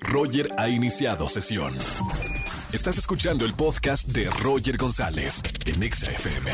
Roger ha iniciado sesión. Estás escuchando el podcast de Roger González en Exa FM.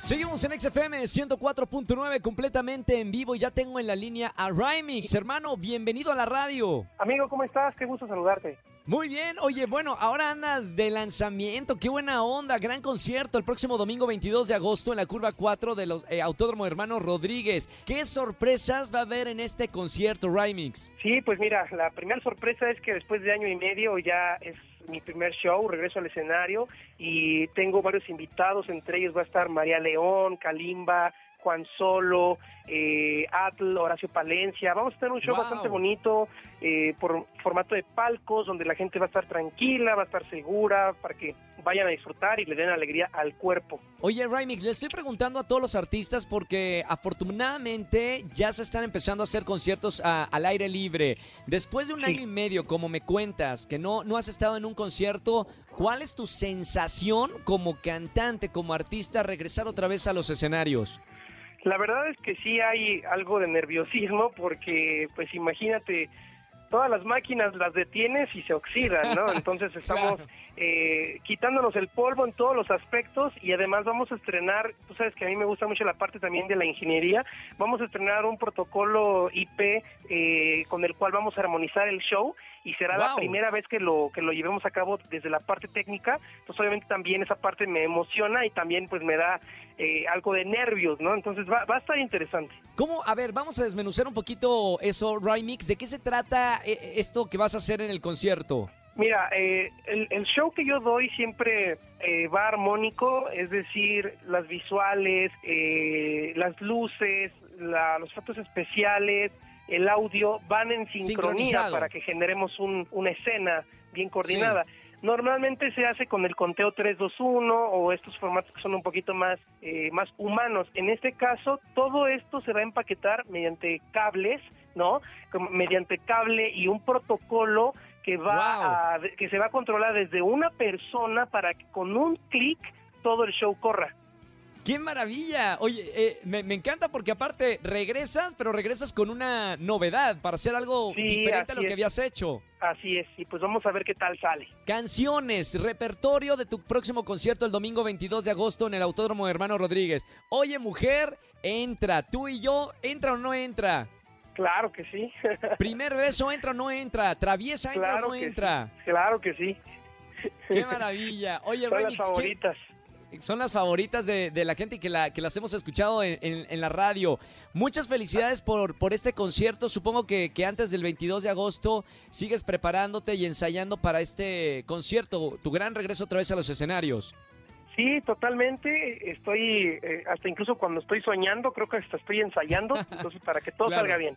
Seguimos en XFM 104.9 completamente en vivo y ya tengo en la línea a Rymix. Hermano, bienvenido a la radio. Amigo, ¿cómo estás? Qué gusto saludarte. Muy bien, oye, bueno, ahora andas de lanzamiento, qué buena onda, gran concierto el próximo domingo 22 de agosto en la curva 4 de los eh, Autódromo Hermanos Rodríguez. ¿Qué sorpresas va a haber en este concierto, Rymix? Sí, pues mira, la primera sorpresa es que después de año y medio ya es mi primer show, regreso al escenario y tengo varios invitados, entre ellos va a estar María León, Kalimba, Juan Solo, eh, Atl, Horacio Palencia. Vamos a tener un show bastante bonito eh, por formato de palcos, donde la gente va a estar tranquila, va a estar segura, para que vayan a disfrutar y le den alegría al cuerpo. Oye, Rymix, le estoy preguntando a todos los artistas porque afortunadamente ya se están empezando a hacer conciertos al aire libre. Después de un año y medio, como me cuentas, que no, no has estado en un concierto, ¿cuál es tu sensación como cantante, como artista, regresar otra vez a los escenarios? La verdad es que sí hay algo de nerviosismo porque, pues imagínate, todas las máquinas las detienes y se oxidan, ¿no? Entonces estamos eh, quitándonos el polvo en todos los aspectos y además vamos a estrenar, tú sabes que a mí me gusta mucho la parte también de la ingeniería, vamos a estrenar un protocolo IP eh, con el cual vamos a armonizar el show y será la primera vez que lo que lo llevemos a cabo desde la parte técnica, entonces obviamente también esa parte me emociona y también pues me da eh, algo de nervios, ¿no? Entonces va, va, a estar interesante. ¿Cómo? A ver, vamos a desmenuzar un poquito eso, Rymix, ¿de qué se trata esto que vas a hacer en el concierto? Mira, eh, el, show que yo doy siempre eh, va armónico, es decir, las visuales, eh, las luces, los efectos especiales, el audio van en sincronía para que generemos una escena bien coordinada. Normalmente se hace con el conteo 321 o estos formatos que son un poquito más, más humanos. En este caso, todo esto se va a empaquetar mediante cables, ¿no? mediante cable y un protocolo que va a, que se va a controlar desde una persona para que con un clic todo el show corra. ¡Qué maravilla! Oye, eh, me, encanta porque aparte regresas, pero regresas con una novedad para hacer algo diferente a lo que habías hecho. Así es, y pues vamos a ver qué tal sale. Canciones, repertorio de tu próximo concierto el domingo 22 de agosto en el Autódromo Hermano Rodríguez. Oye, mujer, entra, tú y yo, ¿entra o no entra? Claro que sí. Primer beso entra o no entra, traviesa entra o no entra. Claro que sí. Qué maravilla. Oye, Son las favoritas. Son las favoritas de, la gente que, la, que las hemos escuchado en, la radio. Muchas felicidades por, por este concierto. Supongo que, que, antes del 22 de agosto sigues preparándote y ensayando para este concierto, tu gran regreso otra vez a los escenarios. Sí, totalmente. Estoy, eh, hasta incluso cuando estoy soñando, creo que hasta estoy ensayando, entonces para que todo salga bien.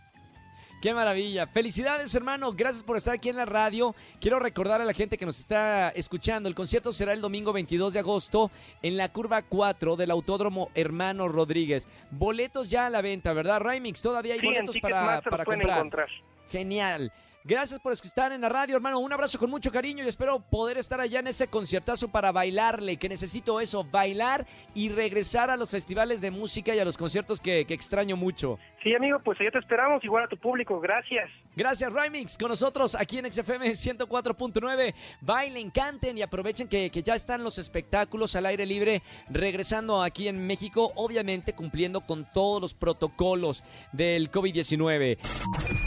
Qué maravilla. Felicidades, hermano. Gracias por estar aquí en la radio. Quiero recordar a la gente que nos está escuchando. El concierto será el domingo 22 de agosto en la curva 4 del Autódromo Hermano Rodríguez. Boletos ya a la venta, ¿verdad, Rymix? Todavía hay boletos para, para comprar. Encontrar. Genial. Gracias por estar en la radio, hermano. Un abrazo con mucho cariño y espero poder estar allá en ese conciertazo para bailarle, que necesito eso, bailar y regresar a los festivales de música y a los conciertos que, extraño mucho. Sí, amigo, pues allá te esperamos, igual a tu público. Gracias. Gracias, Rymix, con nosotros aquí en XFM 104.9. Bailen, canten y aprovechen que, que ya están los espectáculos al aire libre regresando aquí en México, obviamente cumpliendo con todos los protocolos del COVID-19.